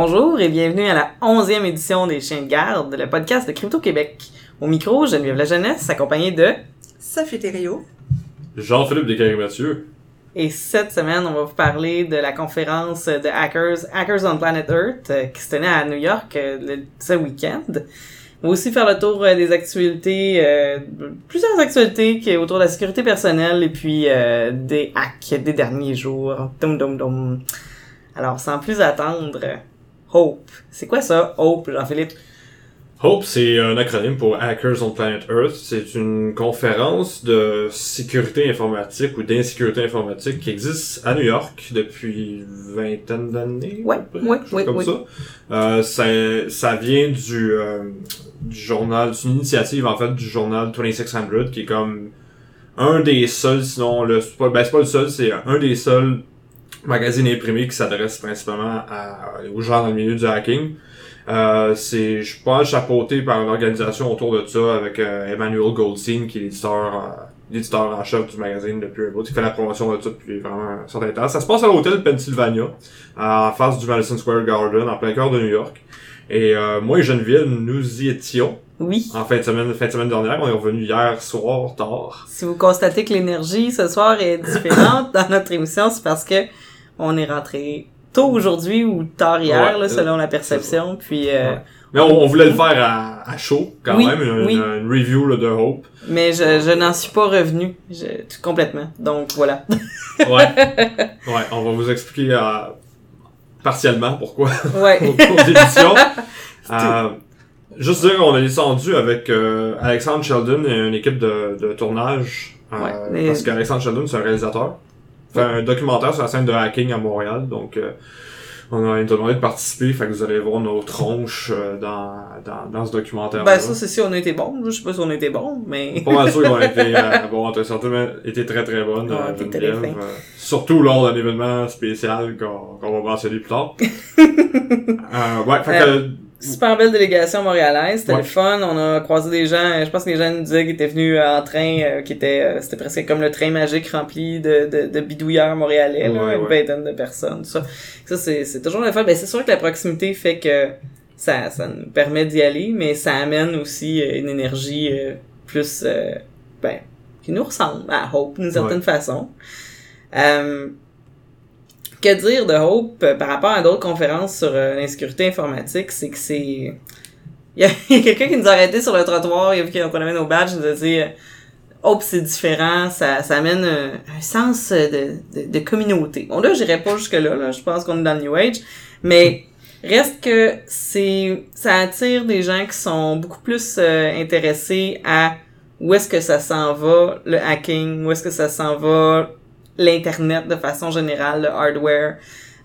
Bonjour et bienvenue à la onzième édition des Chiens de garde, le podcast de Crypto Québec. Au micro, Geneviève La Jeunesse, accompagnée de... Sophie Thériault. Jean-Philippe Descartes-Mathieu. Et cette semaine, on va vous parler de la conférence de Hackers, Hackers on Planet Earth, euh, qui se tenait à New York euh, le- ce week-end. On va aussi faire le tour euh, des actualités, euh, plusieurs actualités qui est autour de la sécurité personnelle et puis euh, des hacks des derniers jours. Dum dum dum. Alors, sans plus attendre, Hope. C'est quoi ça, Hope, Jean-Philippe? HOPE, c'est un acronyme pour Hackers on Planet Earth. C'est une conférence de sécurité informatique ou d'insécurité informatique qui existe à New York depuis vingtaine d'années. Ouais, peu ouais, ouais, comme ouais. ça. Euh, ça. Ça vient du, euh, du journal, c'est une initiative en fait du journal 2600 qui est comme un des seuls, sinon le, c'est pas, ben c'est pas le seul, c'est un des seuls magazines imprimés qui s'adresse principalement à, aux gens dans le milieu du hacking. Euh, c'est, je pense, chapeauté par une organisation autour de ça avec euh, Emmanuel Goldstein, qui est l'éditeur, euh, l'éditeur en chef du magazine depuis un bout, qui fait la promotion de ça depuis vraiment un certain temps. Ça se passe à l'hôtel Pennsylvania, en face du Madison Square Garden, en plein cœur de New York. Et euh, moi et Geneviève, nous y étions Oui. en fin de semaine, fin de semaine dernière. On est revenu hier soir, tard. Si vous constatez que l'énergie ce soir est différente dans notre émission, c'est parce que on est rentré tôt aujourd'hui ou tard hier, Ouais, là, euh, selon la perception. Puis, euh, Ouais. Mais on, on voulait le faire à, à chaud, quand Oui, même, une, oui. une review là, de Hope. mais je, je n'en suis pas revenu je, tout- complètement. Donc voilà. Ouais. ouais, on va vous expliquer euh, partiellement pourquoi Ouais. au cours. Euh, juste dire qu'on est descendu avec Alexandre Sheldon et une équipe de, de tournage. Ouais, mais- Parce qu'Alexandre Sheldon, c'est un réalisateur. Fait un documentaire sur la scène de hacking à Montréal. Donc, euh, on a été demandé de participer. Fait que vous allez voir nos tronches euh, dans, dans, dans ce documentaire. ben ça, c'est si on a été bon. Je sais pas si on a été bon, mais... Pas mal sûr qu'ils ont été, euh, bon, t'as certainement été très très bonne, Ah, euh, très. Euh, surtout lors d'un événement spécial qu'on qu'on va mentionner plus tard. euh, ouais, fait que, Super belle délégation montréalaise, c'était Ouais. le fun, on a croisé des gens, je pense que les gens nous disaient qu'ils étaient venus en train, euh, qui était, euh, c'était presque comme le train magique rempli de, de, de bidouilleurs montréalais, là, Ouais, une ouais. vingtaine de personnes, ça. Ça, c'est, c'est toujours le fun. Ben, c'est sûr que la proximité fait que ça, ça nous permet d'y aller, mais ça amène aussi euh, une énergie euh, plus, ben, qui nous ressemble à Hope d'une certaine Ouais. façon. Euh, que dire de Hope euh, par rapport à d'autres conférences sur euh, l'insécurité informatique, c'est que c'est... Il y a, quelqu'un qui nous a arrêté sur le trottoir, il a vu qu'on avait nos badges, il nous a dit euh, Hope c'est différent, ça, ça amène un, sens de, de, communauté. Bon là, j'irai pas jusque-là, là, je pense qu'on est dans le New Age, mais reste que c'est ça attire des gens qui sont beaucoup plus intéressés à où est-ce que ça s'en va, le hacking, où est-ce que ça s'en va, l'Internet de façon générale, le hardware,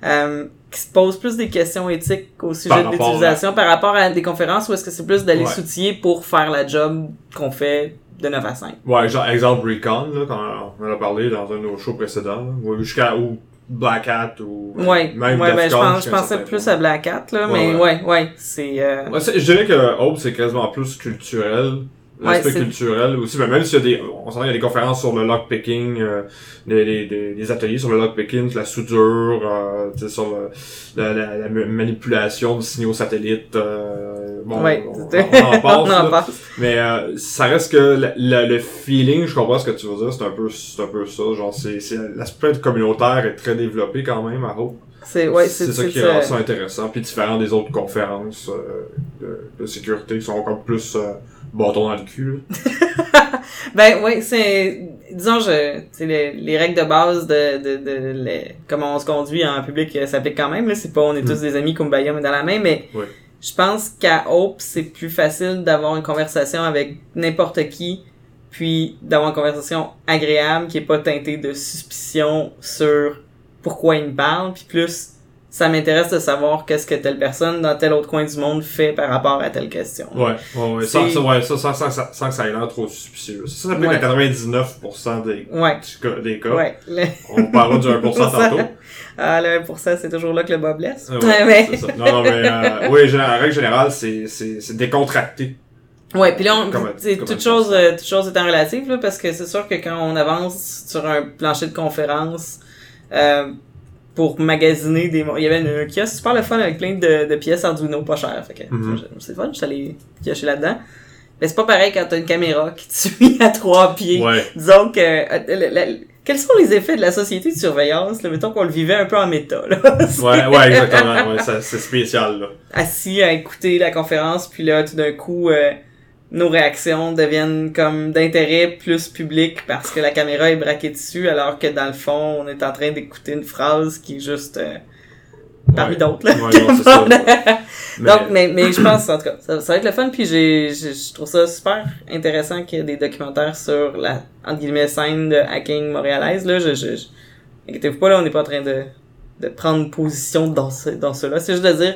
euh, qui se posent plus des questions éthiques au sujet Par de l'utilisation par rapport à des conférences où est-ce que c'est plus d'aller Ouais. s'outiller pour faire la job qu'on fait de 9 à 5. ouais, genre, exemple Recon, là, quand on en a parlé dans un de nos shows précédents, ou jusqu'à, ou Black Hat, ou Ouais, même ouais, ben, je, pense, pensais plus point. à Black Hat, là, Ouais, mais ouais. ouais, c'est... euh, je dirais que Hope, c'est quasiment plus culturel. L'aspect culturel aussi, mais même s'il y a des, on s'entend, il y a des conférences sur le lockpicking, euh, des, des, des, des ateliers sur le lockpicking, la soudure, euh, sur le, la, la, la ma- manipulation de signaux satellites, euh, bon, ouais, on, en passe, on en passe. mais euh, ça reste que le, feeling, je comprends ce que tu veux dire, c'est un peu, c'est un peu ça, genre, c'est, c'est, l'aspect communautaire est très développé quand même à Hope. C'est, ouais, c'est c'est, ça qui rend ça intéressant, puis différent des autres conférences euh, de, de sécurité qui sont encore plus euh, bâton dans le cul. là. Ben oui, c'est disons je c'est les, les règles de base de de, de, les- comment on se conduit en public euh, s'appliquent quand même là, c'est pas on est tous des amis comme mais dans la main mais Ouais. je pense qu'à Hope c'est plus facile d'avoir une conversation avec n'importe qui puis d'avoir une conversation agréable qui est pas teintée de suspicion sur pourquoi il me parle puis plus ça m'intéresse de savoir qu'est-ce que telle personne dans tel autre coin du monde fait par rapport à telle question. Ouais, ouais, ouais. Sans, ouais, ça, sans, sans, sans, sans que ça ait l'air trop suspicieux. Ça, ça Ouais. à 99% des, Ouais. cas- des cas. Ouais. Le- On parlera du 1% tantôt. Ah, le 1%, c'est toujours là que le bas blesse. Ouais, ouais, mais- c'est ça. Non, non, mais, euh, oui, en règle générale, c'est, c'est, c'est décontracté. Ouais, puis là, on, Comme- comme toute chose, euh, toute chose étant relative, là, parce que c'est sûr que quand on avance sur un plancher de conférence, euh, pour magasiner des... Il y avait un kiosque super le fun avec plein de, de pièces Arduino pas chères. Fait que Mhm. c'est fun, je suis allé piocher là-dedans. Mais c'est pas pareil quand t'as une caméra qui te suit à trois pieds. Ouais. Disons que... euh, la- la- quels sont les effets de la société de surveillance, là? Mettons qu'on le vivait un peu en méta, là. Ouais, ouais, exactement. Ouais, c'est spécial, là. assis à écouter la conférence, puis là, tout d'un coup, euh, nos réactions deviennent comme d'intérêt plus public parce que la caméra est braquée dessus, alors que dans le fond, on est en train d'écouter une phrase qui est juste euh, parmi Ouais. d'autres. là. Ouais, Donc, mais, mais je pense, en tout cas, ça, ça va être le fun, puis j'ai, j'ai- je trouve ça super intéressant qu'il y ait des documentaires sur la, entre guillemets, scène de hacking montréalaise, là, je, je, je- inquiétez-vous pas, là, on n'est pas en train de, de prendre position dans ce, dans cela, c'est juste de dire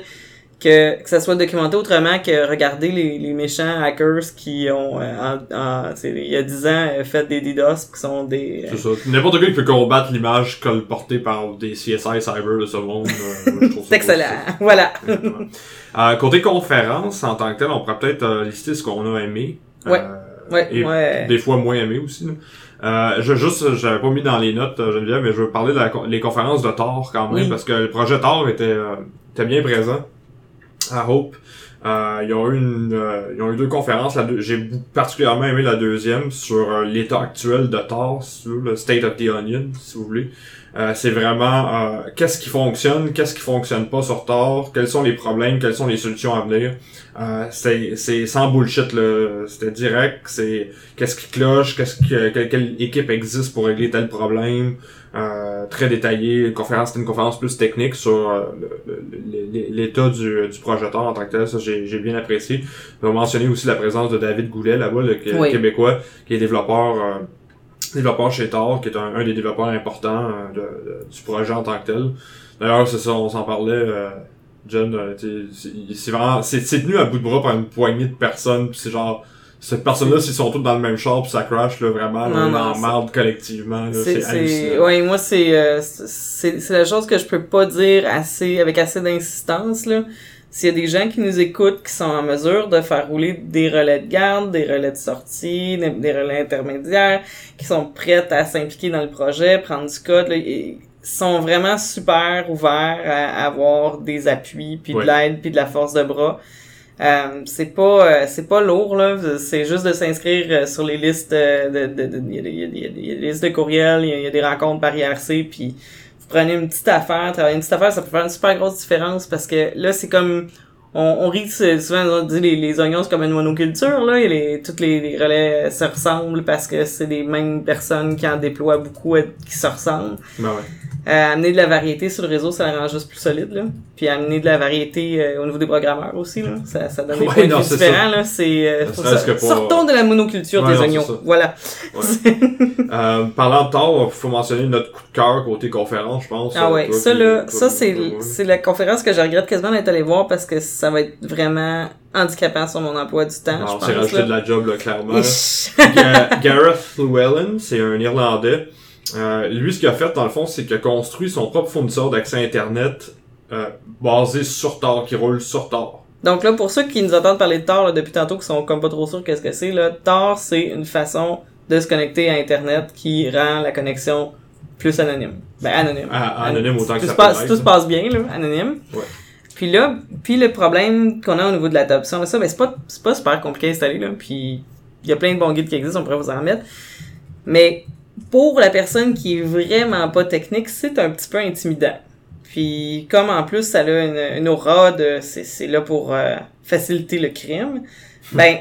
que, que ça soit documenté autrement que regarder les, les méchants hackers qui ont, euh, en, en- il y a 10 ans, euh, fait des DDoS, qui sont des... euh, C'est ça. N'importe qui peut combattre l'image colportée par des CSI cyber de ce monde. euh, moi, je trouve ça c'est excellent, voilà. Exactement. Euh, côté conférence, en tant que tel, on pourrait peut-être euh, lister ce qu'on a aimé. Ouais. Ouais, et ouais. des fois moins aimé aussi. là. Euh, je juste, j'avais pas mis dans les notes, Geneviève, mais je veux parler de la, con- les conférences de Thor quand même, Oui. parce que le projet Thor était, euh, était bien présent à Hope. Euh, ils ont eu une, euh, ils ont eu deux conférences. J'ai particulièrement aimé la deuxième sur euh, l'état actuel de Thor, sur le State of the Onion, si vous voulez. Euh, c'est vraiment euh, qu'est-ce qui fonctionne, qu'est-ce qui fonctionne pas sur Thor, quels sont les problèmes, quelles sont les solutions à venir. Euh, c'est c'est sans bullshit là, c'était direct, c'est qu'est-ce qui cloche, qu'est-ce que quelle, quelle équipe existe pour régler tel problème. Euh, très détaillé, une conférence, c'était une conférence plus technique sur euh, l'état du, du projet Thor en tant que tel, ça j'ai j'ai bien apprécié. On va mentionner aussi la présence de David Goulet là-bas, le Oui. Québécois, qui est développeur euh, développeur chez Thor, qui est un, un des développeurs importants euh, de, de- du projet en tant que tel. D'ailleurs, c'est ça, on s'en parlait, euh, John, euh, c'est vraiment, c'est tenu à bout de bras par une poignée de personnes, pis c'est genre, cette personne-là, s'ils sont tous dans le même char pis ça crash, là, vraiment, là, Non, on en marde collectivement, là, C'est, c'est c'est, hallucinant. ouais, moi, c'est, euh, c'est, c'est la chose que je peux pas dire assez, avec assez d'insistance, là. S'il y a des gens qui nous écoutent, qui sont en mesure de faire rouler des relais de garde, des relais de sortie, des, des relais intermédiaires, qui sont prêtes à s'impliquer dans le projet, prendre du code, là, et sont vraiment super ouverts à avoir des appuis, puis Ouais. de l'aide, puis de la force de bras. Euh, c'est pas euh, c'est pas lourd là c'est juste de s'inscrire euh, sur les listes de de de- il y a des- y a listes de courriels il y y a des rencontres par IRC puis prenez une petite affaire travailler une petite affaire ça peut faire une super grosse différence parce que là c'est comme on, on rit souvent on dit les, les oignons c'est comme une monoculture là et les toutes les, les relais euh, se ressemblent parce que c'est des mêmes personnes qui en déploient beaucoup euh, qui se ressemblent Ben ouais. euh, amener de la variété sur le réseau, ça le rend juste plus solide, là. Puis amener de la variété euh, au niveau des programmeurs aussi, là. Ça, ça donne des Ouais, points de vue différents, là. C'est, euh, ça- pour- Sortons de la monoculture Ouais, des non, oignons. Voilà. Euh, parlant de Thor, faut mentionner notre coup de cœur côté conférence, je pense. ah ouais, ça là, ça c'est, c'est la conférence que je regrette quasiment d'être allé voir parce que ça va être vraiment handicapant sur mon emploi du temps, Alors, je pense. rajouté là. de la job, là, clairement. Ga- Gareth Llewellyn, c'est un Irlandais. Euh, lui, ce qu'il a fait, dans le fond, c'est qu'il a construit son propre fournisseur d'accès Internet euh, basé sur Tor, qui roule sur Tor. Donc là, pour ceux qui nous entendent parler de Tor là, depuis tantôt, qui sont comme pas trop sûrs qu'est-ce que c'est, là, Tor, c'est une façon de se connecter à Internet qui rend la connexion plus anonyme. Ben, anonyme. Ah, anonyme autant que ça Tout se passe bien, là, anonyme. Ouais. Puis là, puis le problème qu'on a au niveau de l'adoption ça, ben c'est pas, pas super compliqué à installer, là, puis il y a plein de bons guides qui existent, on pourrait vous en mettre. Mais pour la personne qui est vraiment pas technique, c'est un petit peu intimidant. Puis comme en plus ça a une, aura de c'est c'est là pour euh, faciliter le crime, ben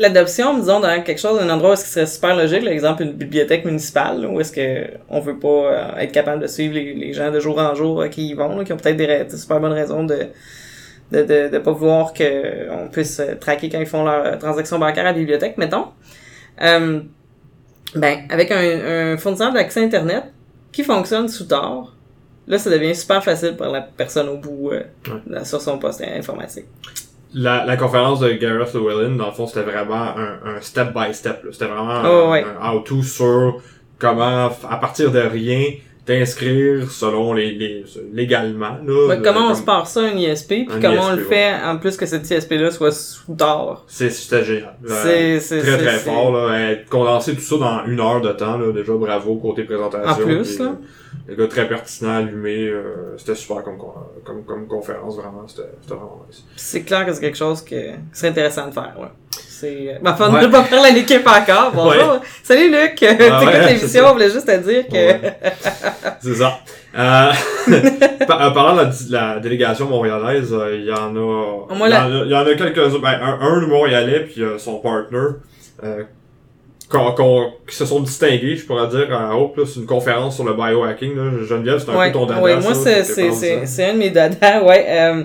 l'adoption, disons, dans quelque chose, un endroit où ce serait super logique, par exemple une bibliothèque municipale, là, où est-ce que on veut pas euh, être capable de suivre les, les gens de jour en jour euh, qui y vont, là, qui ont peut-être des, super bonnes raisons de de, de, de pas vouloir que on puisse euh, traquer quand ils font leurs transactions bancaires à la bibliothèque, mettons. Euh, ben, avec un, un fournisseur d'accès Internet qui fonctionne sous Tor, là, ça devient super facile pour la personne au bout euh, sur son poste informatique. La, la conférence de Gareth Llewellyn, dans le fond, c'était vraiment un, un step by step. C'était vraiment Oh, un, ouais. un how-to sur comment, à partir de rien, t'inscrire selon les, les légalement là. Ouais, de- comment on se part ça, un ISP, puis Un comment on ISP, le fait, en plus que cet ISP-là soit sous d'or. C'est c'était génial. Euh, C'est, très très fort là, Euh, condenser tout ça dans une heure de temps là, déjà bravo côté présentation. En plus, Puis, là. euh, Le gars très pertinent, allumé, euh, c'était super comme, comme, comme conférence, vraiment, c'était vraiment nice. C'est clair que c'est quelque chose que, qui serait intéressant de faire, ouais. C'est, ben, enfin, Ouais. ne pas parler à l'équipe encore. Bonjour. Salut Luc. Tu écoutes ouais, c'est l'émission, ça. on voulait juste te dire que, Ouais. C'est ça. Euh, par- euh, parlant de la, la délégation montréalaise, euh, il y en a, il y, en a il y en a quelques-uns, ben, un, un de Montréalais puis euh, son partner, euh, qu'on- qu'on- qui se sont distingués, je pourrais dire, à Hope, là, c'est une conférence sur le biohacking, là. Geneviève, c'est un ouais, peu ton dada, ouais, ça, moi, ça, c'est, c'est, ça. c'est un de mes dadas, ouais. Euh,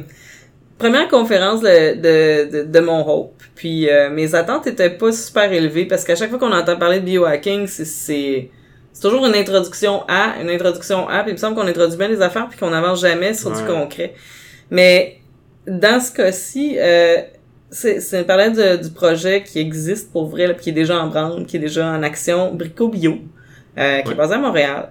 première conférence de, de, de, de mon Hope. Puis, euh, mes attentes étaient pas super élevées parce qu'à chaque fois qu'on entend parler de biohacking, c'est, c'est, c'est toujours une introduction à, une introduction à, puis il me semble qu'on introduit bien les affaires puis qu'on n'avance jamais sur du concret. Mais, dans ce cas-ci, euh, c'est, c'est parler de- du projet qui existe pour vrai, là, puis qui est déjà en branle, qui est déjà en action, Brico Bio, euh, qui Ouais. est basé à Montréal,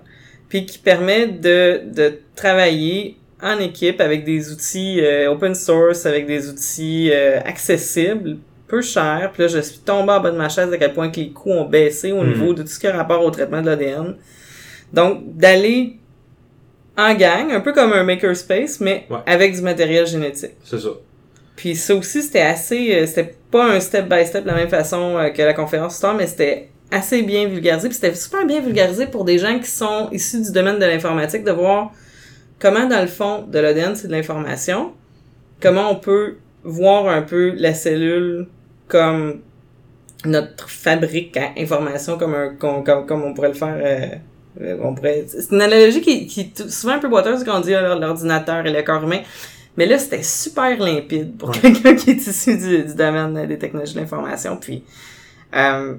puis qui permet de, de travailler en équipe avec des outils euh, open source, avec des outils euh, accessibles, peu chers. Puis là, je suis tombé en bas de ma chaise à quel point que les coûts ont baissé au Mhm. niveau de tout ce qui a rapport au traitement de l'ADN. Donc, d'aller en gang, un peu comme un makerspace, mais Ouais. avec du matériel génétique. C'est ça. Puis ça aussi, c'était assez... euh, c'était pas un step by step de la même façon que la conférence Star, mais c'était assez bien vulgarisé. Puis c'était super bien vulgarisé pour des gens qui sont issus du domaine de l'informatique, de voir comment, dans le fond, de l'ADN, c'est de l'information? Comment on peut voir un peu la cellule comme notre fabrique à information, comme, un, comme, comme, comme on pourrait le faire... euh, euh, on pourrait... C'est une analogie qui, qui est souvent un peu boiteuse quand on dit euh, l'ordinateur et le corps humain. Mais là, c'était super limpide pour Ouais. quelqu'un qui est issu du, du domaine des technologies de l'information. Puis, euh,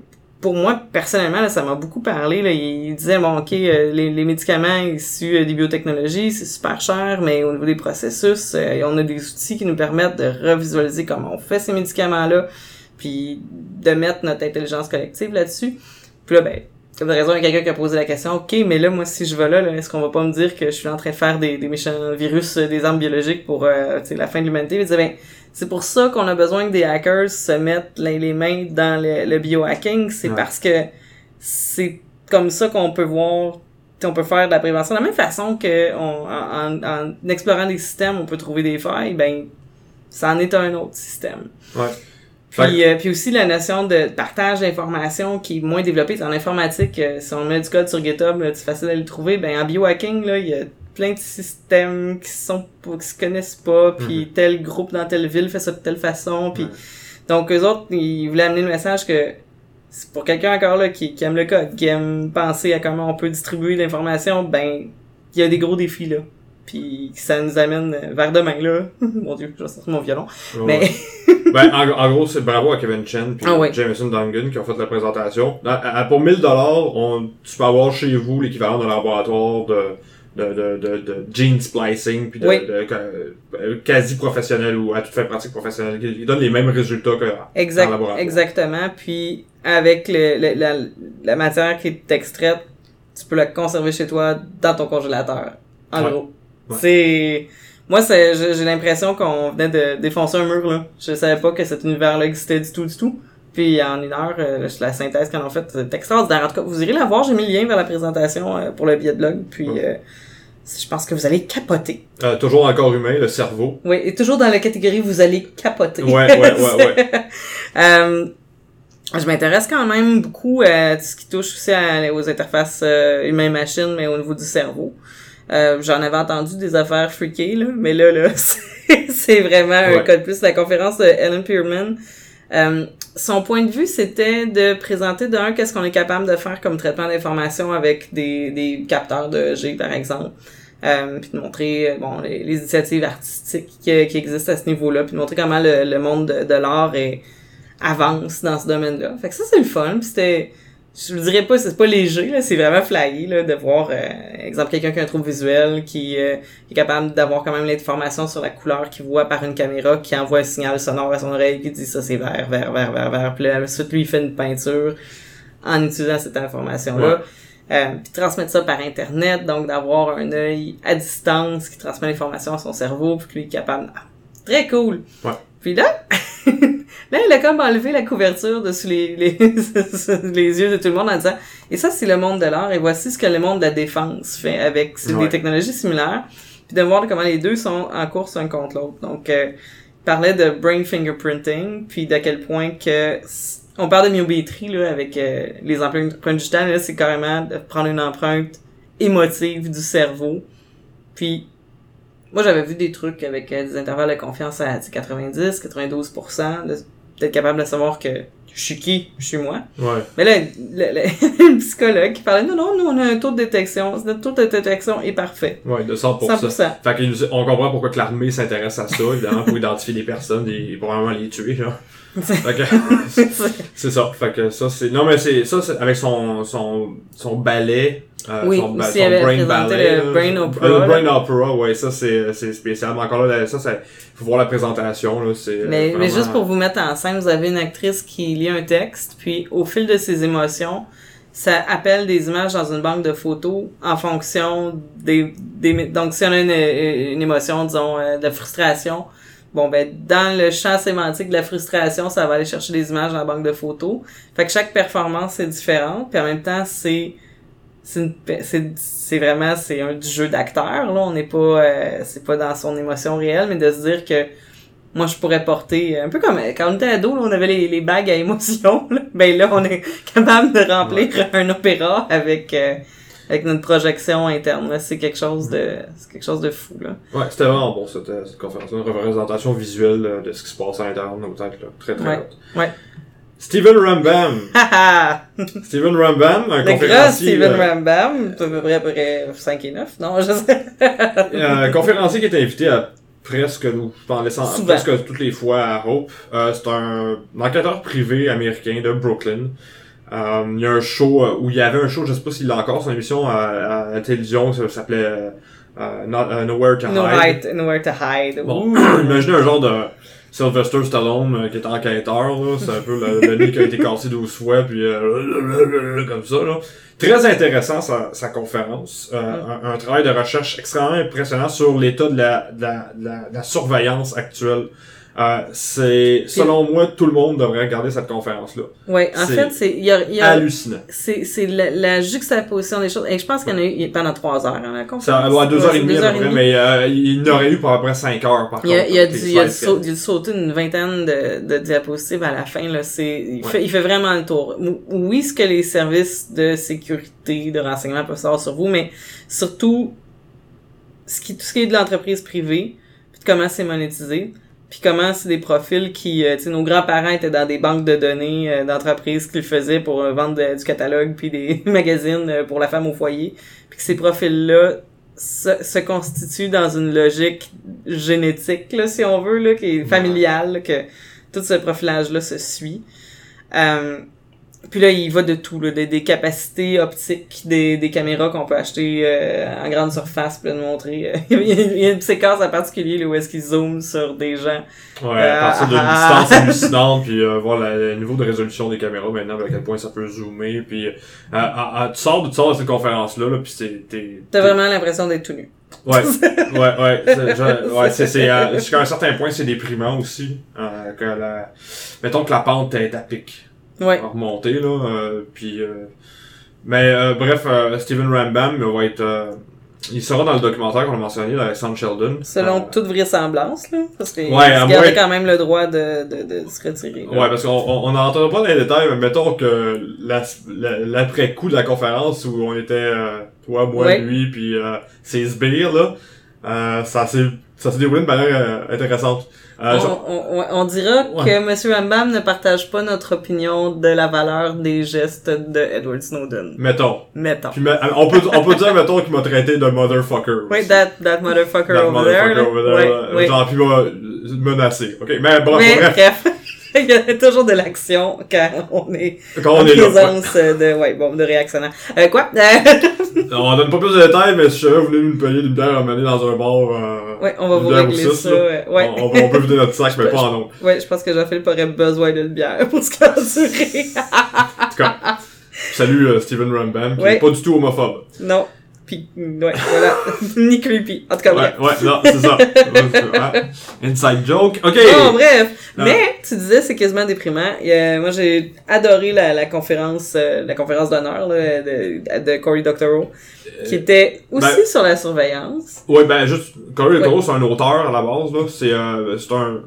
pour moi, personnellement, ça m'a beaucoup parlé. Là. Il, disait, bon, OK, euh, les, médicaments issus euh, des biotechnologies, c'est super cher, mais au niveau des processus, euh, on a des outils qui nous permettent de revisualiser comment on fait ces médicaments-là, puis de mettre notre intelligence collective là-dessus. Puis là, ben, comme de raison, il y a quelqu'un qui a posé la question, OK, mais là, moi, si je vais là, est-ce qu'on va pas me dire que je suis en train de faire des, des méchants virus, des armes biologiques pour la fin de l'humanité? Il disait, ben, c'est pour ça qu'on a besoin que des hackers se mettent les, mains dans le, le biohacking. C'est Ouais. parce que c'est comme ça qu'on peut voir, on peut faire de la prévention. De la même façon que on, en, en, en explorant des systèmes, on peut trouver des failles, ben, ça en est un autre système. Ouais. Puis, euh, puis aussi la notion de partage d'informations qui est moins développée. En informatique, euh, si on met du code sur GitHub, là, c'est facile à le trouver. Ben, en biohacking, là, il y a plein de systèmes qui sont qui se connaissent pas, puis tel groupe dans telle ville fait ça de telle façon, puis Ouais. donc eux autres, ils voulaient amener le message que c'est pour quelqu'un encore là qui, qui aime le code, qui aime penser à comment on peut distribuer l'information, ben il y a des gros défis là. Puis ça nous amène vers demain là. mon dieu, je vais sortir mon violon. Ouais, Mais ben, en, en gros, c'est bravo à Kevin Chen puis Ah ouais. Jameson Dungan qui ont fait la présentation. À- à- pour 1000 dollars, on, tu peux avoir chez vous l'équivalent d'un laboratoire de, de, de, de, de gene splicing puis de, Oui. de- de- quasi professionnel ou à toute fin pratique professionnelle qui, donne les mêmes résultats que Exact, laboratoire. exactement. Puis avec le, le- la, la matière qui est extraite, tu peux la conserver chez toi dans ton congélateur. En Ouais. gros. Ouais. C'est. Moi, c'est, j'ai j'ai l'impression qu'on venait de défoncer un mur, là. Je savais pas que cet univers-là existait du tout, du tout. Puis en une heure, euh, la synthèse qu'on a faite, c'est extraordinaire. En tout cas, vous irez la voir, j'ai mis le lien vers la présentation euh, pour le billet de blog. Puis Ouais. euh, je pense que vous allez capoter. Euh, toujours corps humain, le cerveau. Oui, et toujours dans la catégorie vous allez capoter. Ouais, ouais, ouais, ouais. Euh, je m'intéresse quand même beaucoup à tout ce qui touche aussi à- aux interfaces euh, humain-machine, mais au niveau du cerveau. Euh, J'en avais entendu des affaires freakées, là, mais là, là, c'est vraiment un Ouais. cas de plus. La conférence de Ellen Pierman, euh, son point de vue, c'était de présenter d'un qu'est-ce qu'on est capable de faire comme traitement d'information avec des, des capteurs de G, par exemple. Euh, puis de montrer euh, bon les, initiatives artistiques qui, qui existent à ce niveau-là, puis de montrer comment le, le monde de, de l'art avance dans ce domaine-là. Fait que ça, c'est le fun. C'était, je vous dirais pas, c'est pas léger, là, c'est vraiment flyé, là, de voir, euh, exemple, quelqu'un qui a un trouble visuel, qui, euh, qui est capable d'avoir quand même l'information sur la couleur qu'il voit par une caméra, qui envoie un signal sonore à son oreille, qui dit ça c'est vert, vert, vert, vert, vert. Puis là, ensuite, lui, il fait une peinture en utilisant cette information-là. Ouais. Euh, puis transmettre ça par Internet, donc d'avoir un œil à distance qui transmet l'information à son cerveau, puis qu'il est capable... Ah, très cool! Ouais. Puis là, là, il a comme enlevé la couverture de sous les, les, les yeux de tout le monde en disant « Et ça, c'est le monde de l'art, et voici ce que le monde de la défense fait avec Ouais. des technologies similaires. » Puis de voir comment les deux sont en course un contre l'autre. Donc, euh, il parlait de brain fingerprinting, puis d'à quel point que... On parle de biométrie, là, avec euh, les empreintes digitales, là, c'est carrément de prendre une empreinte émotive du cerveau. Puis, moi, j'avais vu des trucs avec euh, des intervalles de confiance à tu sais, 90, 92%, de- d'être capable de savoir que je suis qui, je suis moi. Ouais. Mais là, le, le- le psychologue qui parlait, non, non, nous, on a un taux de détection. Notre taux de détection est parfait. Ouais, de 100%. 100%. Fait qu'il nous- on comprend pourquoi que l'armée s'intéresse à ça, évidemment, pour identifier des personnes et probablement les tuer, là. C'est ça. Fait que ça, c'est, non, mais c'est, ça, c'est avec son, son, son ballet, euh, Oui, son, aussi, il avait présenté le. Brain Opera, le là. Brain Opera, ouais, ça, c'est, c'est spécial. Mais encore là, ça, c'est, faut voir la présentation, là, c'est. euh, Mais, mais vraiment- juste pour vous mettre en scène, vous avez une actrice qui lit un texte, puis au fil de ses émotions, ça appelle des images dans une banque de photos en fonction des... des donc, si on a une, une émotion, disons, euh, de frustration, bon, ben, dans le champ sémantique de la frustration, ça va aller chercher des images dans la banque de photos. Fait que chaque performance est différente, puis en même temps, c'est... C'est vraiment c'est un du jeu d'acteur là on n'est pas euh, c'est pas dans son émotion réelle mais de se dire que moi je pourrais porter un peu comme euh, quand on était ado là, on avait les, les bagues à émotion là. ben là on est capable de remplir un opéra avec euh, avec notre projection interne c'est quelque chose de c'est quelque chose de fou là Ouais, c'était vraiment bon, cette, euh, cette conférence. Une représentation visuelle euh, de ce qui se passe à de nos têtes, là. Très, très Ouais. hot. Ouais. Steven Rambam. Steven Rambam, un le grand conférencier. Steven euh, Rambam à peu près à peu près 5 et 9 non je sais Euh, un conférencier qui est invité à presque, nous, en laissant, Souvent. presque toutes les fois à Hope. Euh, c'est un enquêteur privé américain de Brooklyn. Euh, il y a un show euh, où il y avait un show, je sais pas s'il l'a encore, son émission à, à la télévision, ça s'appelait euh, euh, euh, Nowhere to no Hide. nowhere to hide Bon, imaginez un genre de Sylvester Stallone euh, qui est enquêteur, là. C'est un peu le, le nez qui a été cassé 12 fois, puis euh, comme ça, là. Très intéressant sa, sa conférence. Euh, un, un travail de recherche extrêmement impressionnant sur l'état de la, de, la, de la, de la surveillance actuelle. Euh, c'est, selon moi, tout le monde devrait regarder cette conférence-là. ouais en c'est fait c'est il y a, y a Hallucinant. c'est c'est la, la juxtaposition des choses et je pense qu'il y en a eu pendant trois heures hein, la Ça, conférence ouais, deux heures et demie mais euh, il n'aurait eu pour à peu près 5 heures, par il y a, contre. il y a Les dû, il y a dû slides sau- il a dû sauter une vingtaine de, de diapositives à la fin là c'est il, Ouais. fait, il fait vraiment le tour Ou- oui ce que les services de sécurité de renseignement peuvent savoir sur vous mais surtout ce qui tout ce qui est de l'entreprise privée puis de comment c'est monétisé puis comment c'est des profils qui euh, tu sais nos grands-parents étaient dans des banques de données euh, d'entreprises qu'ils faisaient pour euh, vendre de- du catalogue puis des magazines euh, pour la femme au foyer. Puis que ces profils là se, se constituent dans une logique génétique là si on veut là qui est familiale là, que tout ce profilage là se suit. Euh, puis là, il va de tout, là, des, des capacités optiques, des, des caméras qu'on peut acheter euh, en grande surface, pour le montrer. euh, il, y a, une séquence en particulier là, où est-ce qu'il zoome sur des gens. Ouais, à partir d'une Ah. distance hallucinante, puis euh, voir le niveau de résolution des caméras maintenant, à quel point ça peut zoomer, puis euh, à- à- tu sors de, tu sors de cette conférence-là, là, puis c'est... t'es- T'as vraiment l'impression d'être tout nu. Ouais, ouais, ouais, c'est- ouais, c'est, c'est, euh, jusqu'à un certain point, c'est déprimant aussi, euh, que la, mettons que la pente est à pic, Ouais. à remonter, là, euh, puis, euh, mais, euh, bref, euh, Steven Rambam va être, euh, il sera dans le documentaire qu'on a mentionné d'Alexandre Sheldon. Selon Euh, toute vraisemblance, là. Parce qu'il Ouais, gardait quand même le droit de, de, de se retirer. là. Ouais, parce qu'on on, n'entendra pas dans les détails, mais mettons que la- la- l'après-coup de la conférence où on était, euh, toi, moi, Ouais. lui, puis euh, ses sbires, là, euh, ça s'est ça s'est déroulé de manière euh, intéressante. Euh, on, genre- on, on- on dira Ouais. que M. Rambam ne partage pas notre opinion de la valeur des gestes de Edward Snowden. mettons. Mettons. Puis, on peut, on peut dire, mettons, qu'il m'a traité de motherfucker. Oui, that, that motherfucker That over there. motherfucker là. over there, Ouais, là. ouais. Genre, puis m'a menacé. Ok, mais bon, bref, bref, il y a toujours de l'action quand on est quand en on est là. présence de, ouais, bon, de. Euh, quoi? Euh. On donne pas plus de détails, mais si jamais vous voulez nous payer une bière à mener dans un bar, euh, ouais, on va vous régler six, ça. là, ouais. on, on peut vider notre sac, mais pas en nom. Ouais, je pense que Jean-Philippe aurait besoin d'une bière pour se censurer. En tout cas, Salut euh, Steven Rambam, qui Ouais. est pas du tout homophobe. Non. Puis, ouais, voilà. Ni creepy. En tout cas, Ouais, bref. ouais, non, c'est ça. Ouais. Inside joke. Ok. Bon, bref. Non. Mais, tu disais, c'est quasiment déprimant. Y a- moi, j'ai adoré la, la conférence, euh, la conférence d'honneur, là, de, de Cory Doctorow, qui était aussi ben- sur la surveillance. Ouais, ben juste, Corey Ouais. Toro, c'est un auteur à la base, là. C'est euh, c'est un,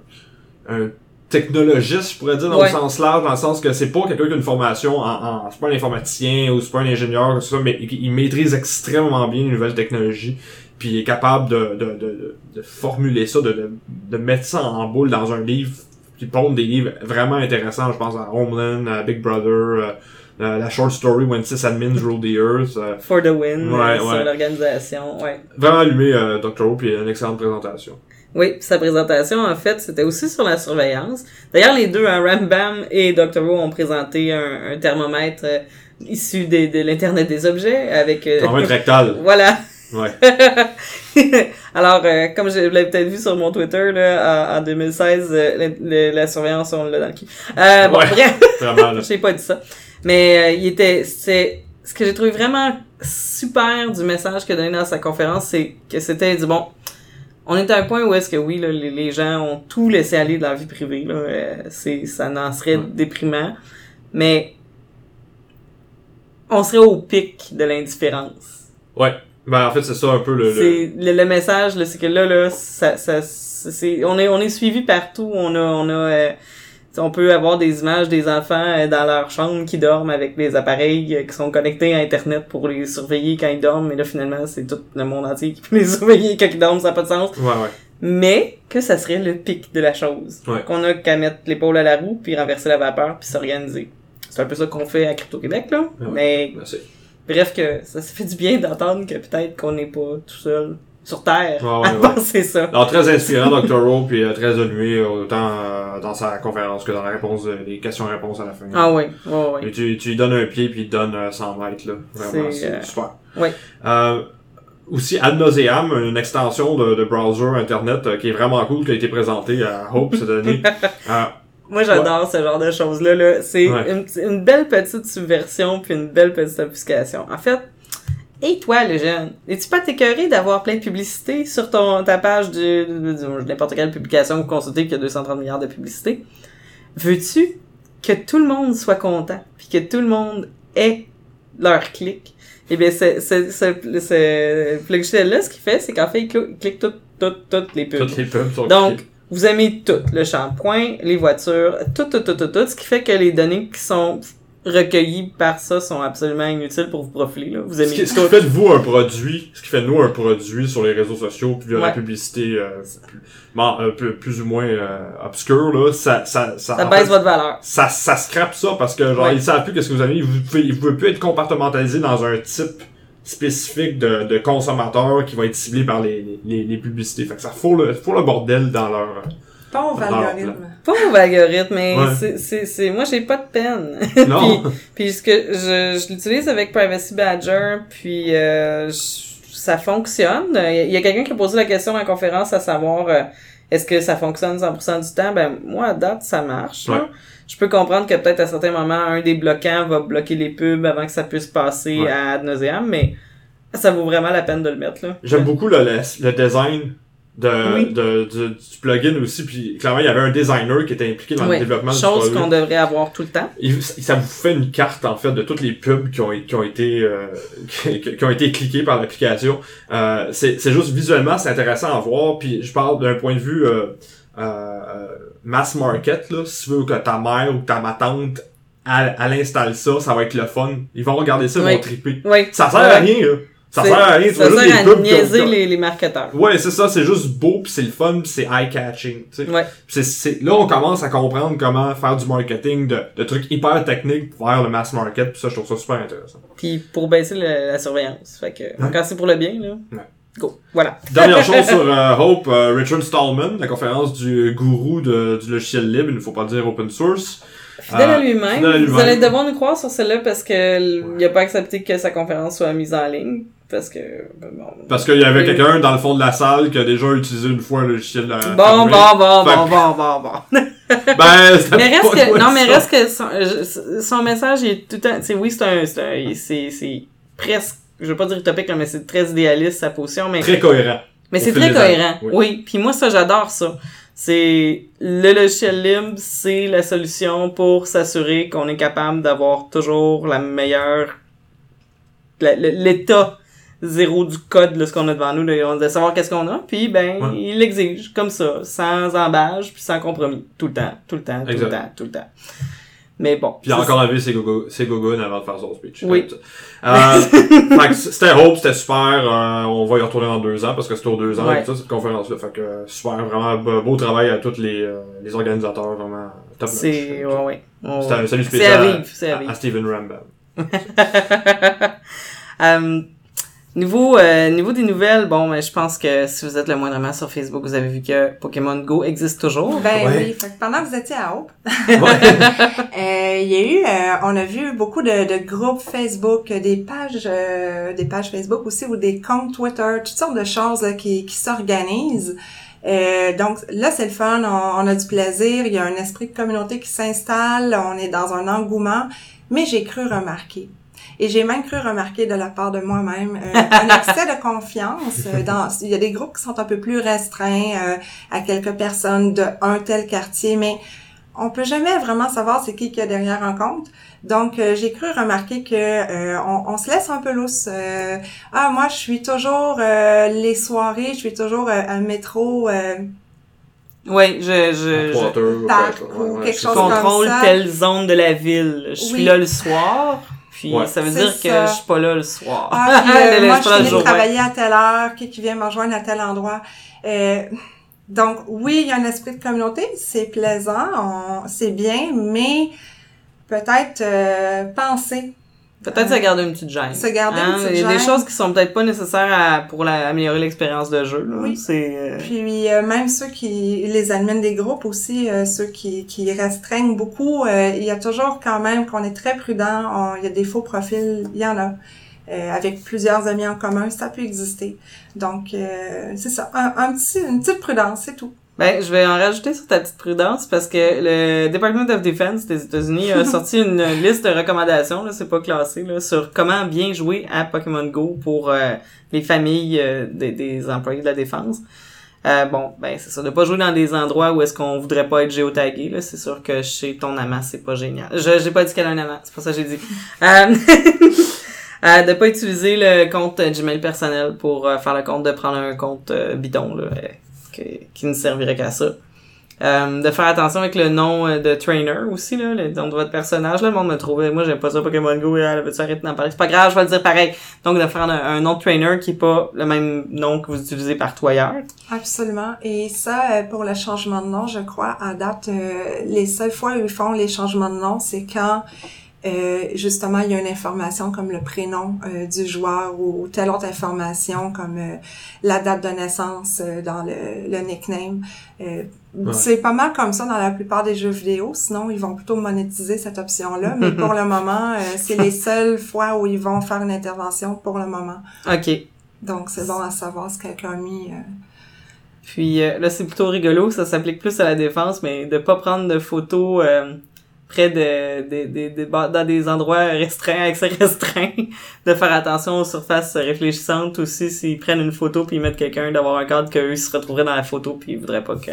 un technologiste, je pourrais dire, dans Ouais. le sens large, dans le sens que c'est pas quelqu'un qui a une formation en, en c'est pas un informaticien ou c'est pas un ingénieur, tout ça, mais il, maîtrise extrêmement bien les nouvelles technologies, puis il est capable de, de, de, de, formuler ça, de, de, de mettre ça en boule dans un livre, puis pondre des livres vraiment intéressants, je pense à Homeland, à Big Brother, euh, euh, la short story When Six Admins Rule the Earth, euh, For the win, Ouais, euh, ouais. sur l'organisation, ouais. vraiment allumé, euh, Dr. Who, puis une excellente présentation. Oui, sa présentation, en fait, c'était aussi sur la surveillance. D'ailleurs, les deux, hein, Rambam et Dr. Who, ont présenté un, un thermomètre euh, issu des- de l'Internet des objets avec... euh, En rectal. voilà. Ouais. Alors, euh, comme je l'avais peut-être vu sur mon Twitter, là, en, en 2016, euh, le- le- la surveillance, on l'a dans le cul. Euh, bon, Ouais. bref, Vraiment, j'ai pas dit ça. Mais euh, il était... C'est... Ce que j'ai trouvé vraiment super du message qu'il a donné dans sa conférence, c'est que c'était du bon... On est à un point où est-ce que oui, là, les, les gens ont tout laissé aller de leur vie privée. Là, euh, c'est, ça n'en serait Ouais. déprimant. Mais on serait au pic de l'indifférence. Ouais. Ben, en fait, c'est ça un peu le. le- C'est le, le message là, c'est que là là ça ça c'est on est on est suivi partout, on a on a euh, t'sais, on peut avoir des images des enfants euh, dans leur chambre qui dorment avec des appareils euh, qui sont connectés à internet pour les surveiller quand ils dorment mais là finalement c'est tout le monde entier qui peut les surveiller quand ils dorment ça n'a pas de sens Ouais, ouais. mais que ça serait le pic de la chose Ouais. qu'on a qu'à mettre l'épaule à la roue puis renverser la vapeur puis s'organiser c'est un peu ça qu'on fait à Crypto Québec là Ouais. mais Merci. Bref, que ça se fait du bien d'entendre que peut-être qu'on n'est pas tout seul sur Terre Ouais, ouais, à ouais. penser ça. Alors, très inspirant, Dr. Who, puis euh, très allumé, autant euh, dans sa conférence que dans la réponse, euh, les questions-réponses à la fin. Ah oui, ouais, Et ouais. tu, tu lui donnes un pied, puis il te donne euh, 100 mètres, là. Vraiment, C'est, euh, super. Euh, aussi, Ad Nauseam, une extension de, de browser Internet euh, qui est vraiment cool, qui a été présentée à Hope cette année. Euh, Moi, j'adore ce genre de choses-là. Là. C'est Ouais. une, une belle petite subversion puis une belle petite obfuscation. En fait, et toi, le jeune, es-tu pas écœuré d'avoir plein de publicité sur ton, ta page de, de- de- de n'importe quelle publication que vous consultez qui a 230 milliards de publicité? Veux-tu que tout le monde soit content puis que tout le monde ait leur clic? Eh bien, ce, ce, ce, ce logiciel-là, ce qu'il fait, c'est qu'en fait, il clique toutes, toutes, toutes les pubs. toutes les pubs sont Donc, cliquées. vous aimez tout, le shampoing, les voitures, tout, tout, tout, tout, tout, ce qui fait que les données qui sont recueillies par ça sont absolument inutiles pour vous profiler. Là. Vous Ce qui, ce qui tout. fait de vous un produit, ce qui fait de nous un produit sur les réseaux sociaux, via la Ouais. publicité euh, plus, bon, euh, plus, plus ou moins euh, obscure, là, ça, ça, ça, Ça baisse fait, votre valeur. ça, ça scrape ça parce que genre Ouais. ils savent plus qu'est-ce que vous avez, vous pouvez, vous pouvez plus être compartimentalisé dans un type spécifique de, de consommateur qui va être ciblé par les, les, les publicités. Fait que ça fout le, fout le bordel dans leur. Pauvre algorithme. Pas au algorithme, mais Ouais. c'est, c'est, c'est, moi j'ai pas de peine. Non. Puis ce que je, je l'utilise avec Privacy Badger, puis euh, je- ça fonctionne. Il y a quelqu'un qui a posé la question en conférence à savoir euh, est-ce que ça fonctionne 100% du temps? Ben moi à date ça marche. Je peux comprendre que peut-être à certains moments un des bloquants va bloquer les pubs avant que ça puisse passer Ouais. à ad nauseam, mais ça vaut vraiment la peine de le mettre là. J'aime beaucoup le, le, le design de, Oui. de, du, du plugin aussi. Puis clairement, il y avait un designer qui était impliqué dans Oui. le développement du Chose qu'on devrait avoir tout le temps. Il- ça vous fait une carte en fait de toutes les pubs qui ont, qui ont été euh, qui, qui ont été cliquées par l'application. Euh, c'est c'est juste visuellement c'est intéressant à voir. Puis je parle d'un point de vue euh, euh, euh, mass market là. Si tu veux que ta mère ou ta ma tante elle, elle installe ça, ça va être le fun. Ils vont regarder ça, ils Oui. vont triper. Oui. Ça sert à rien là. Ça C'est- sert à rien. Tu Ça vois juste sert des à pubs niaiser ont- les, les marketeurs. Ouais, c'est ça, c'est juste beau, puis c'est le fun, puis c'est eye-catching, tu sais. Ouais. C'est, c'est, là, on commence à comprendre comment faire du marketing de, de trucs hyper techniques vers le mass market, puis ça, je trouve ça super intéressant. Puis pour baisser le- la surveillance. Fait que quand c'est pour le bien là. Ouais. Go. Voilà. Dernière chose sur euh, Hope, euh, Richard Stallman, la conférence du gourou de, du logiciel libre, il ne faut pas dire open source. Fidèle à Euh, à lui-même. Vous allez devoir nous croire sur celle-là parce que l- il a pas accepté que sa conférence soit mise en ligne. Parce que ben, bon. Parce qu'il y avait quelqu'un dans le fond de la salle qui a déjà utilisé une fois le logiciel de Bon, bon, bon, bon, que- bon, bon, bon. Ben, c'était mais reste pas que, non, mais ça. reste que son, message est tout le temps, oui, c'est un, c'est presque, je veux pas dire utopique, mais c'est très idéaliste sa position, mais, Très cohérent. mais c'est très années, cohérent. oui. Oui. Puis moi, ça, j'adore ça. C'est, le logiciel libre, c'est la solution pour s'assurer qu'on est capable d'avoir toujours la meilleure, l'état zéro du code, là, ce qu'on a devant nous, là, de savoir qu'est-ce qu'on a, puis ben, Ouais. il l'exige, comme ça, sans embâche, puis sans compromis, tout le temps, tout le temps, tout Exact. le temps, tout le temps. Mais bon. Puis il a ça, encore enlevé ses gogo- ses gogoons avant de faire son speech. Oui. Euh, c'était Hope, c'était super. euh, on va y retourner dans deux ans parce que c'est aux deux ans Ouais. et tout ça, cette conférence-là. Fait que euh, super, vraiment beau, travail à tous les, euh, les organisateurs, vraiment top. C'est, ouais, ouais. On- C'était un salut C'est spécial à c'est à à, Steven Rambam. Euh, niveau, euh, niveau des nouvelles, bon, ben, je pense que si vous êtes le moindrement sur Facebook, vous avez vu que Pokémon Go existe toujours. Ben Ouais. oui, fait que pendant que vous étiez à Hope, Ouais. euh, il y a eu, euh, on a vu beaucoup de, de groupes Facebook, euh, des pages, euh, des pages Facebook aussi ou des comptes Twitter, toutes sortes de choses là, qui, qui s'organisent. Euh, donc là, c'est le fun, on, on a du plaisir, il y a un esprit de communauté qui s'installe, on est dans un engouement, mais j'ai cru remarquer. Et j'ai même cru remarquer de la part de moi-même euh, un excès de confiance. euh, dans, il y a des groupes qui sont un peu plus restreints euh, à quelques personnes de un tel quartier, mais on peut jamais vraiment savoir c'est qui qui est derrière un compte. Donc euh, j'ai cru remarquer que euh, on, on se laisse un peu lousse. Euh, ah moi je suis toujours euh, les soirées, je suis toujours euh, un métro. euh, Oui, je, je, je Parc ou quelque chose ça. comme contrôle ça. telle zone de la ville. Je suis là le soir, puis Ouais. ça veut dire que je suis pas là le soir. Ah, puis, euh, Le- moi, je suis je pas là le finis jour, de ouais. travailler à telle heure, qui, qui vient me rejoindre à tel endroit. Euh, donc, oui, il y a un esprit de communauté, c'est plaisant, on- c'est bien, mais peut-être euh, penser, Peut-être se garder une petite gêne. garder Hein, une petite Il y a des gêne. choses qui sont peut-être pas nécessaires à- pour la- améliorer l'expérience de jeu. là. Oui. C'est euh, Puis euh, même ceux qui, les admins des groupes aussi, euh, ceux qui, qui restreignent beaucoup, euh, il y a toujours quand même qu'on est très prudent. On- Il y a des faux profils, il y en a. Euh, avec plusieurs amis en commun, ça peut exister. Donc, euh, c'est ça, un, un petit, une petite prudence, c'est tout. Ben, je vais en rajouter sur ta petite prudence parce que le Department of Defense des États-Unis a sorti une liste de recommandations, là, c'est pas classé, là, sur comment bien jouer à Pokémon Go pour euh, les familles euh, des, des employés de la défense. Euh, bon, ben c'est ça, de pas jouer dans des endroits où est-ce qu'on voudrait pas être géotagué, là, c'est sûr que chez ton amant, c'est pas génial. Je j'ai pas dit qu'elle a un amant, c'est pour ça que j'ai dit. Euh, euh, de pas utiliser le compte Gmail personnel pour faire le compte de prendre un compte bidon, là, qui ne servirait qu'à ça. Euh, de faire attention avec le nom euh, de trainer aussi, là, le nom de votre personnage. Là, le monde me trouvait, moi j'aime pas ça Pokémon Go, elle veut arrêter d'en parler? C'est pas grave, je vais le dire pareil. Donc de faire un, nom de trainer qui est pas le même nom que vous utilisez partout ailleurs. Absolument. Et ça, euh, pour le changement de nom, je crois, à date, les seules fois où ils font les changements de nom, c'est quand euh, justement il y a une information comme le prénom euh, du joueur ou, ou telle autre information comme euh, la date de naissance euh, dans le, le nickname. Euh, Ouais. C'est pas mal comme ça dans la plupart des jeux vidéo. Sinon, ils vont plutôt monétiser cette option-là. Mais pour le moment, c'est les seules fois où ils vont faire une intervention pour le moment. OK. Donc, c'est bon à savoir ce quelqu'un a mis. Puis là, c'est plutôt rigolo, ça s'applique plus à la défense, mais de pas prendre de photos euh, près de, de, de, de- bah, dans des endroits restreints, accès restreint, de faire attention aux surfaces réfléchissantes aussi, s'ils prennent une photo puis ils mettent quelqu'un, d'avoir un cadre qu'eux se retrouveraient dans la photo puis ils voudraient pas que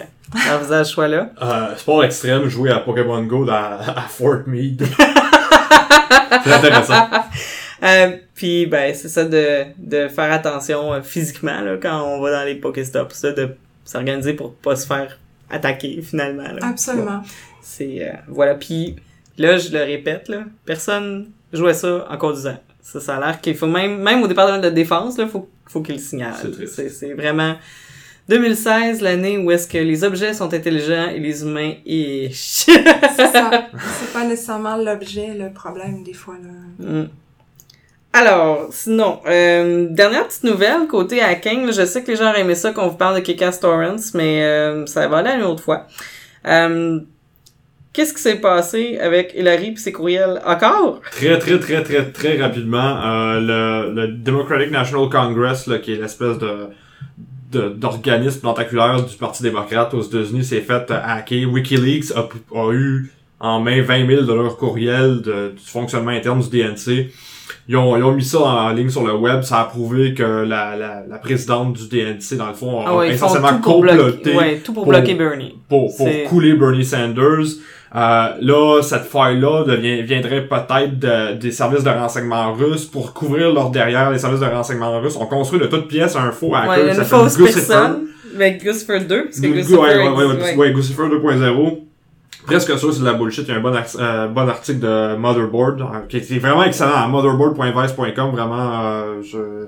leur visage soit là. Euh, sport extrême, jouer à Pokémon Go dans, à Fort Meade. c'est intéressant. Euh, puis ben c'est ça de, de faire attention euh, physiquement là, quand on va dans les Pokéstops, ça, de s'organiser pour pas se faire attaquer finalement. Là. Absolument. C'est euh, voilà puis là je le répète là, personne jouait ça en conduisant. Ça ça a l'air qu'il faut même même au département de défense là, faut faut qu'il le signale. C'est. C'est vraiment 2016 l'année où est-ce que les objets sont intelligents et les humains et C'est ça. C'est pas nécessairement l'objet, le problème, des fois, là. Mm. Alors, sinon, euh, dernière petite nouvelle côté hacking. là, je sais que les gens aimé ça qu'on vous parle de Kikas Torrents, mais euh, ça va aller une autre fois. Euh, qu'est-ce qui s'est passé avec Hillary et ses courriels? Encore? Très, très, très, très, très rapidement, euh, le, le Democratic National Congress, là, qui est l'espèce de de- d'organisme tentaculaire du Parti démocrate aux États-Unis s'est fait euh, hacker. Wikileaks a, a eu en main 20 000 de leurs courriels de, du fonctionnement interne du DNC. Ils ont, ils ont mis ça en ligne sur le web. Ça a prouvé que la, la, la présidente du DNC, dans le fond, a Ah ouais, essentiellement tout pour comploté bloquer, ouais, tout pour pour- bloquer Bernie. pour, pour couler Bernie Sanders. Euh, là, cette faille-là viendrait peut-être de- des services de renseignement russes pour couvrir leur derrière. Les services de renseignement russes ont construit de toutes pièces un faux hacker Ouais, une fausse personne. Avec Guccifer 2. Parce que Ouais, Guccifer, ouais, ouais, ouais, ouais. ouais, Guccifer 2.0. Presque sûr, c'est de la bullshit. Il y a un bon, euh, bon article de Motherboard, euh, qui est vraiment excellent. à Motherboard.vice.com, vraiment, euh, je-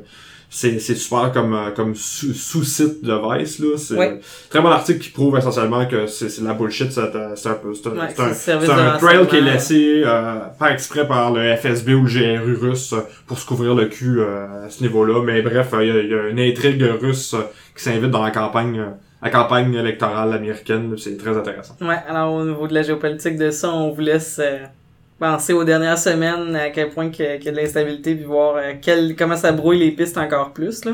c'est, c'est super comme, euh, comme sous- sous-site de Vice, là. C'est Ouais. très bon article qui prouve essentiellement que c'est, c'est de la bullshit. C'est, c'est un peu, c'est un, Ouais, c'est un, trail qui est laissé, euh, par exprès par le FSB ou le GRU russe pour se couvrir le cul, euh, à ce niveau-là. Mais bref, il y, y a une intrigue russe qui s'invite dans la campagne, euh, la campagne électorale américaine. C'est très intéressant. Ouais, alors au niveau de la géopolitique de ça, on vous laisse euh, penser aux dernières semaines à quel point qu'il y a qu'il y a de l'instabilité, puis voir euh, quel, comment ça brouille les pistes encore plus. Là.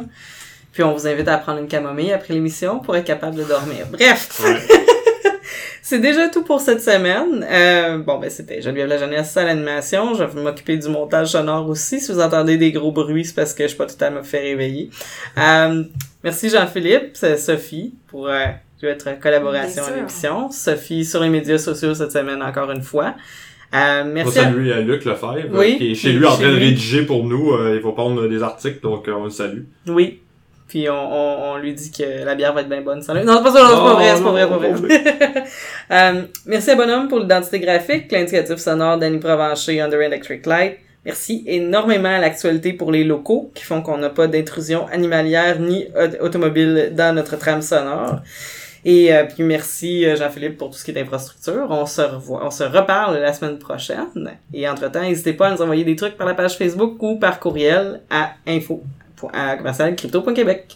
Puis on vous invite à prendre une camomille après l'émission pour être capable de dormir. Bref, Ouais. c'est déjà tout pour cette semaine. Euh, bon, ben c'était Geneviève La Jeunesse à l'animation. Je vais m'occuper du montage sonore aussi. Si vous entendez des gros bruits, c'est parce que je suis pas tout à me faire réveiller. Euh, merci Jean-Philippe, c'est Sophie pour euh, votre collaboration à l'émission. Sophie sur les médias sociaux cette semaine encore une fois. Euh, On va merci. à- saluer à Luc Lefebvre, Oui, qui est chez lui en train de rédiger pour nous. Euh, il va prendre des articles, donc euh, on le salue. Oui. Puis on, on, on lui dit que la bière va être bien bonne. Ça... Non, c'est pas ça, non, c'est pas Non, vrai, c'est pas non, vrai, c'est non, pas vrai. Euh, merci à Bonhomme pour l'identité graphique, l'indicatif sonore d'Annie Provencher Under Electric Light. Merci énormément à l'actualité pour les locaux qui font qu'on n'a pas d'intrusion animalière ni au- automobile dans notre trame sonore. Et euh, puis merci euh, Jean-Philippe pour tout ce qui est infrastructure. On se revoit, on se reparle la semaine prochaine. Et entre-temps, n'hésitez pas à nous envoyer des trucs par la page Facebook ou par courriel à info crypto.québec.